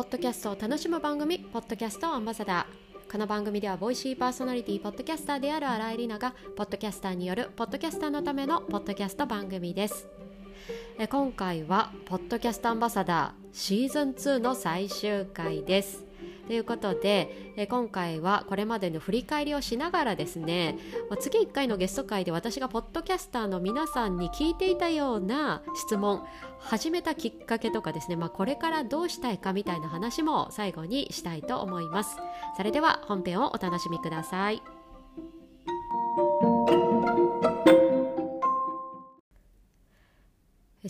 ポッドキャストを楽しむ番組ポッドキャストアンバサダー。この番組では Voicy パーソナリティポッドキャスターである新井里奈がポッドキャスターによるポッドキャスターのためのポッドキャスト番組です。え今回はポッドキャストアンバサダーシーズン2の最終回です。ということで、え今回はこれまでの振り返りをしながらですね、ま次1回のゲスト回で私がポッドキャスターの皆さんに聞いていたような質問始めたきっかけとかですね、まあ、これからどうしたいかみたいな話も最後にしたいと思います。それでは本編をお楽しみください。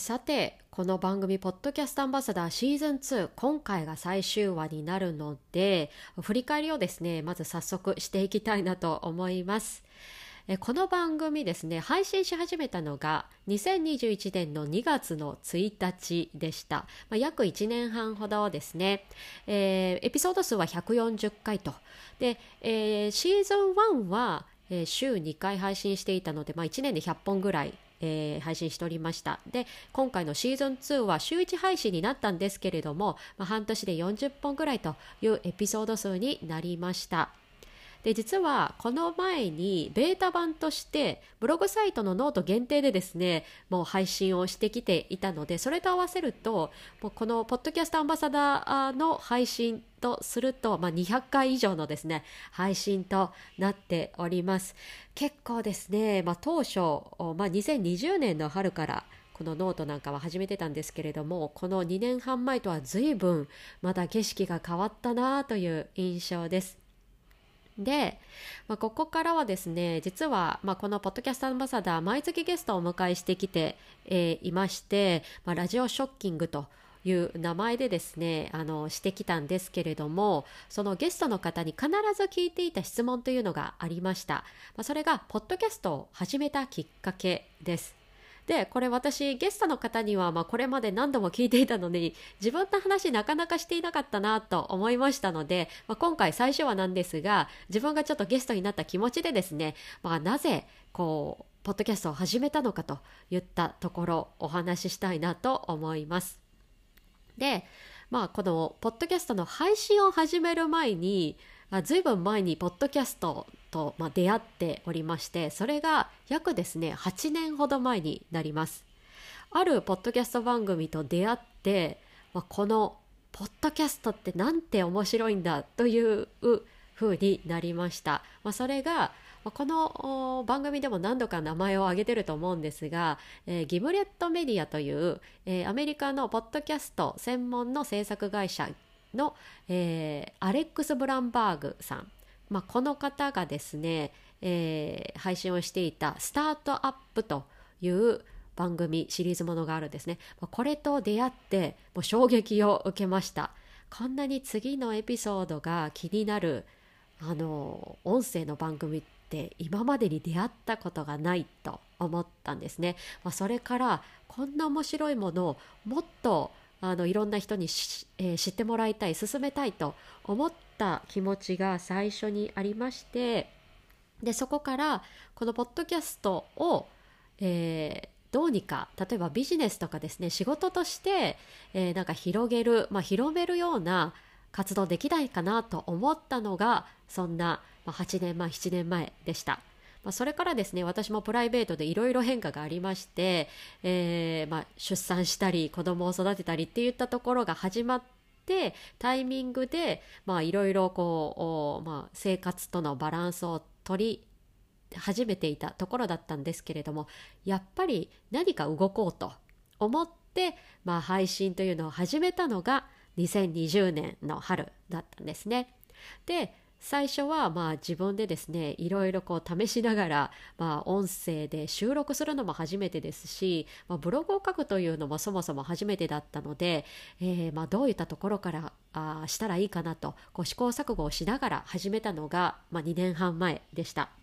さてこの番組「ポッドキャストアンバサダーシーズン2」今回が最終話になるので振り返りをですねまず早速していきたいなと思います。この番組ですね配信し始めたのが2021年の2月の1日でした、まあ、約1年半ほどですね、えー、エピソード数は140回と。で、えー、シーズン1は、えー、週2回配信していたので、まあ、1年で100本ぐらいえー、配信しておりました。で今回のシーズン2は週1配信になったんですけれども、まあ、半年で40本ぐらいというエピソード数になりました。で実はこの前にベータ版としてブログサイトのノート限定でですねもう配信をしてきていたのでそれと合わせるともうこのポッドキャストアンバサダーの配信とすると、まあ、200回以上のですね配信となっております。結構ですね、まあ、当初、まあ、2020年の春からこのノートなんかは始めてたんですけれどもこの2年半前とは随分まだ景色が変わったなという印象です。で、まあ、ここからはですね実は、まあ、このポッドキャストアンバサダー毎月ゲストをお迎えしてきて、えー、いまして、まあ、ラジオショッキングという名前でですねあのしてきたんですけれどもそのゲストの方に必ず聞いていた質問というのがありました、まあ、それがポッドキャストを始めたきっかけです。でこれ私ゲストの方にはまあこれまで何度も聞いていたのに自分の話なかなかしていなかったなと思いましたので、まあ、今回最初はなんですが自分がちょっとゲストになった気持ちでですね、まあ、なぜこうポッドキャストを始めたのかといったところお話ししたいなと思います。でまあこのポッドキャストの配信を始める前にずいぶん前にポッドキャストと、まあ、出会っておりましてそれが約ですね8年ほど前になります。あるポッドキャスト番組と出会って、まあ、このポッドキャストってなんて面白いんだという風になりました、まあ、それがこの番組でも何度か名前を挙げてると思うんですが、えー、ギムレットメディアという、えー、アメリカのポッドキャスト専門の制作会社の、えー、アレックス・ブランバーグさんまあ、この方がですね、えー、配信をしていた「スタートアップ」という番組シリーズものがあるんですね。これと出会ってもう衝撃を受けました。こんなに次のエピソードが気になるあの音声の番組って今までに出会ったことがないと思ったんですね。まあ、それからこんな面白いものをもっとあのいろんな人に、えー、知ってもらいたい進めたいと思ってった気持ちが最初にありましてでそこからこのポッドキャストを、えー、どうにか例えばビジネスとかですね仕事として、えー、なんか広げる、まあ、広めるような活動できないかなと思ったのがそんな、8年前7年前でした。まあ、それからですね私もプライベートでいろいろ変化がありまして、えー、まあ、出産したり子供を育てたりっていったところが始まってタイミングでいろいろこう、まあ、生活とのバランスを取り始めていたところだったんですけれどもやっぱり何か動こうと思って、まあ、配信というのを始めたのが2020年の春だったんですね。で最初はまあ自分でですねいろいろこう試しながら、まあ、音声で収録するのも初めてですし、まあ、ブログを書くというのもそもそも初めてだったので、えー、まあどういったところからあしたらいいかなとこう試行錯誤をしながら始めたのが、まあ、2年半前でした。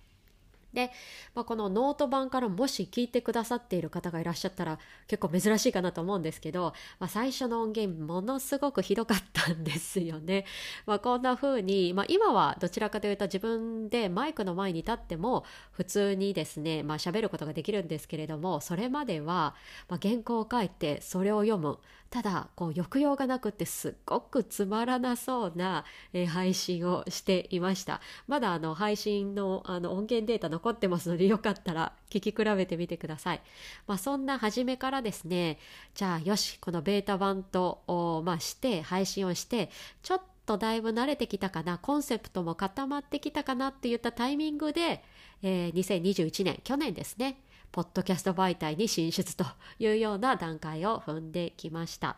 で、まあ、このノート版からもし聞いてくださっている方がいらっしゃったら結構珍しいかなと思うんですけど、まあ、最初の音源ものすごくひどかったんですよね。まあ、こんな風に、まあ、今はどちらかというと自分でマイクの前に立っても普通にですね、まあ、喋ることができるんですけれどもそれまでは、まあ、原稿を書いてそれを読むただこう抑揚がなくってすっごくつまらなそうな、えー、配信をしていました。まだあの配信のあの音源データ残ってますのでよかったら聞き比べてみてください、まあ、そんな初めからですねじゃあよしこのベータ版と、まあ、して配信をしてちょっとだいぶ慣れてきたかなコンセプトも固まってきたかなって言ったタイミングで、えー、2021年去年ですね。ポッドキャスト媒体に進出というような段階を踏んできました。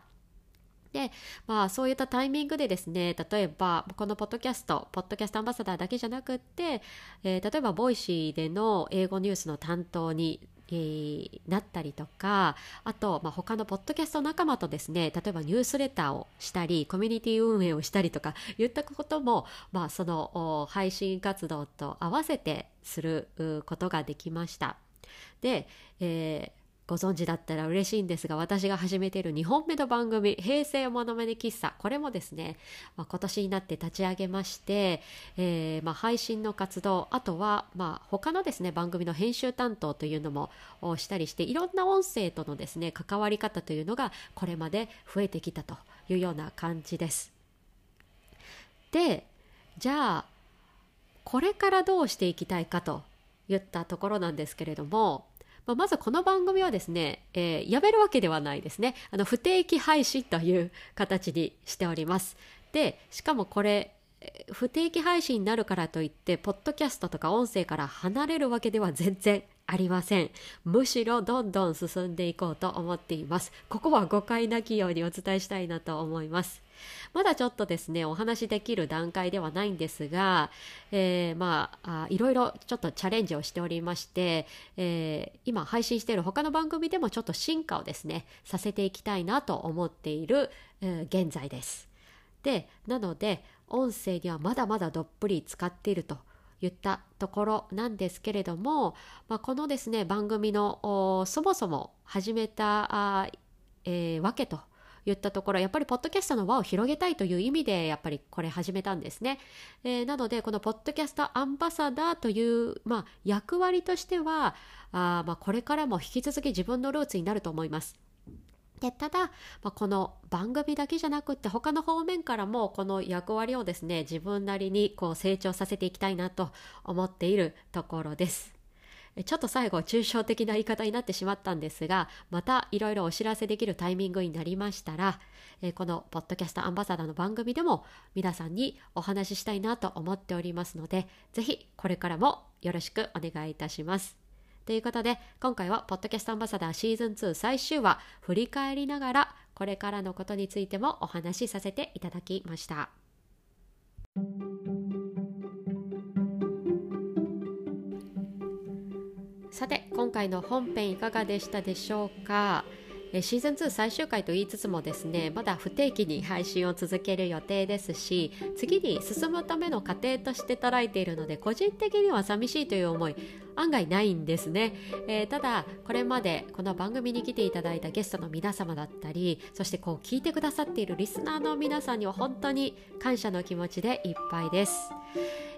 で、まあそういったタイミングでですね、例えばこのポッドキャスト、ポッドキャストアンバサダーだけじゃなくって、えー、例えば Voicy での英語ニュースの担当にえー、なったりとかあと、まあ、他のポッドキャスト仲間とですね例えばニュースレターをしたりコミュニティ運営をしたりとか言ったことも、まあ、その配信活動と合わせてすることができました。で、えーご存知だったら嬉しいんですが私が始めている2本目の番組「平成ものまね喫茶」これもですね、まあ、今年になって立ち上げまして、えー、まあ、配信の活動あとは、まあ、他のですね番組の編集担当というのもしたりしていろんな音声とのですね関わり方というのがこれまで増えてきたというような感じです。でじゃあこれからどうしていきたいかと言ったところなんですけれども、まあ、まずこの番組はですね、えー、やめるわけではないですね。あの不定期配信という形にしております。でしかもこれ不定期配信になるからといってポッドキャストとか音声から離れるわけでは全然ありません。むしろどんどん進んでいこうと思っています。ここは誤解なきようにお伝えしたいなと思います。まだちょっとですねお話しできる段階ではないんですが、えー、まあいろいろちょっとチャレンジをしておりまして、えー、今配信している他の番組でもちょっと進化をですねさせていきたいなと思っている、えー、現在です。でなので音声にはまだまだどっぷり使っていると言ったところなんですけれども、まあ、このですね番組のそもそも始めた、えー、わけと言ったところやっぱりポッドキャストの輪を広げたいという意味でやっぱりこれ始めたんですね、えー、なのでこのポッドキャストアンバサダーという、まあ、役割としてはあ、まあ、これからも引き続き自分のルーツになると思いますでただ、まあ、この番組だけじゃなくって他の方面からもこの役割をですね自分なりにこう成長させていきたいなと思っているところです。ちょっと最後抽象的な言い方になってしまったんですがまたいろいろお知らせできるタイミングになりましたらこのポッドキャストアンバサダーの番組でも皆さんにお話ししたいなと思っておりますのでぜひこれからもよろしくお願いいたします。ということで今回はポッドキャストアンバサダーシーズン2最終話振り返りながらこれからのことについてもお話しさせていただきました。さて今回の本編いかがでしたでしょうか？シーズン2最終回と言いつつもですねまだ不定期に配信を続ける予定ですし次に進むための過程として捉えているので個人的には寂しいという思い案外ないんですね、えー、ただこれまでこの番組に来ていただいたゲストの皆様だったりそしてこう聞いてくださっているリスナーの皆さんには本当に感謝の気持ちでいっぱいです。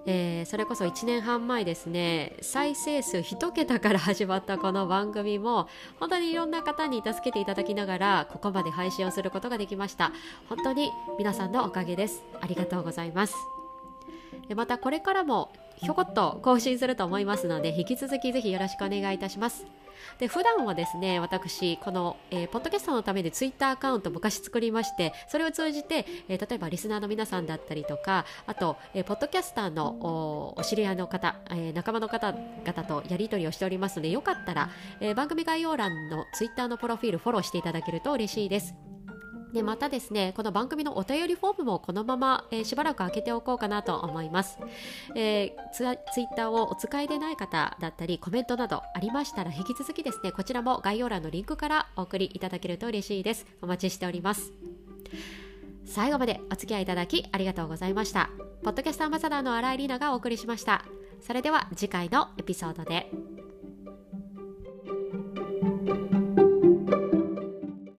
えー、それこそ1年半前ですね再生数1桁から始まったこの番組も本当にいろんな方に助けていただきながらここまで配信をすることができました。本当に皆さんのおかげです。ありがとうございます。またこれからもひょこっと更新すると思いますので引き続きぜひよろしくお願いいたしますで普段はですね私この、えー、ポッドキャストのためにツイッターアカウント昔作りましてそれを通じて、えー、例えばリスナーの皆さんだったりとかあと、えー、ポッドキャスターのお知り合いの方、えー、仲間の方々とやり取りをしておりますのでよかったら、えー、番組概要欄のツイッターのプロフィールフォローしていただけると嬉しいです。でまたですねこの番組のお便りフォームもこのまま、えー、しばらく開けておこうかなと思います、えー、ツツイッターをお使いでない方だったりコメントなどありましたら引き続きですねこちらも概要欄のリンクからお送りいただけると嬉しいです。お待ちしております。最後までお付き合いいただきありがとうございました。ポッドキャストアンバサダーの新井里奈がお送りしました。それでは次回のエピソードで。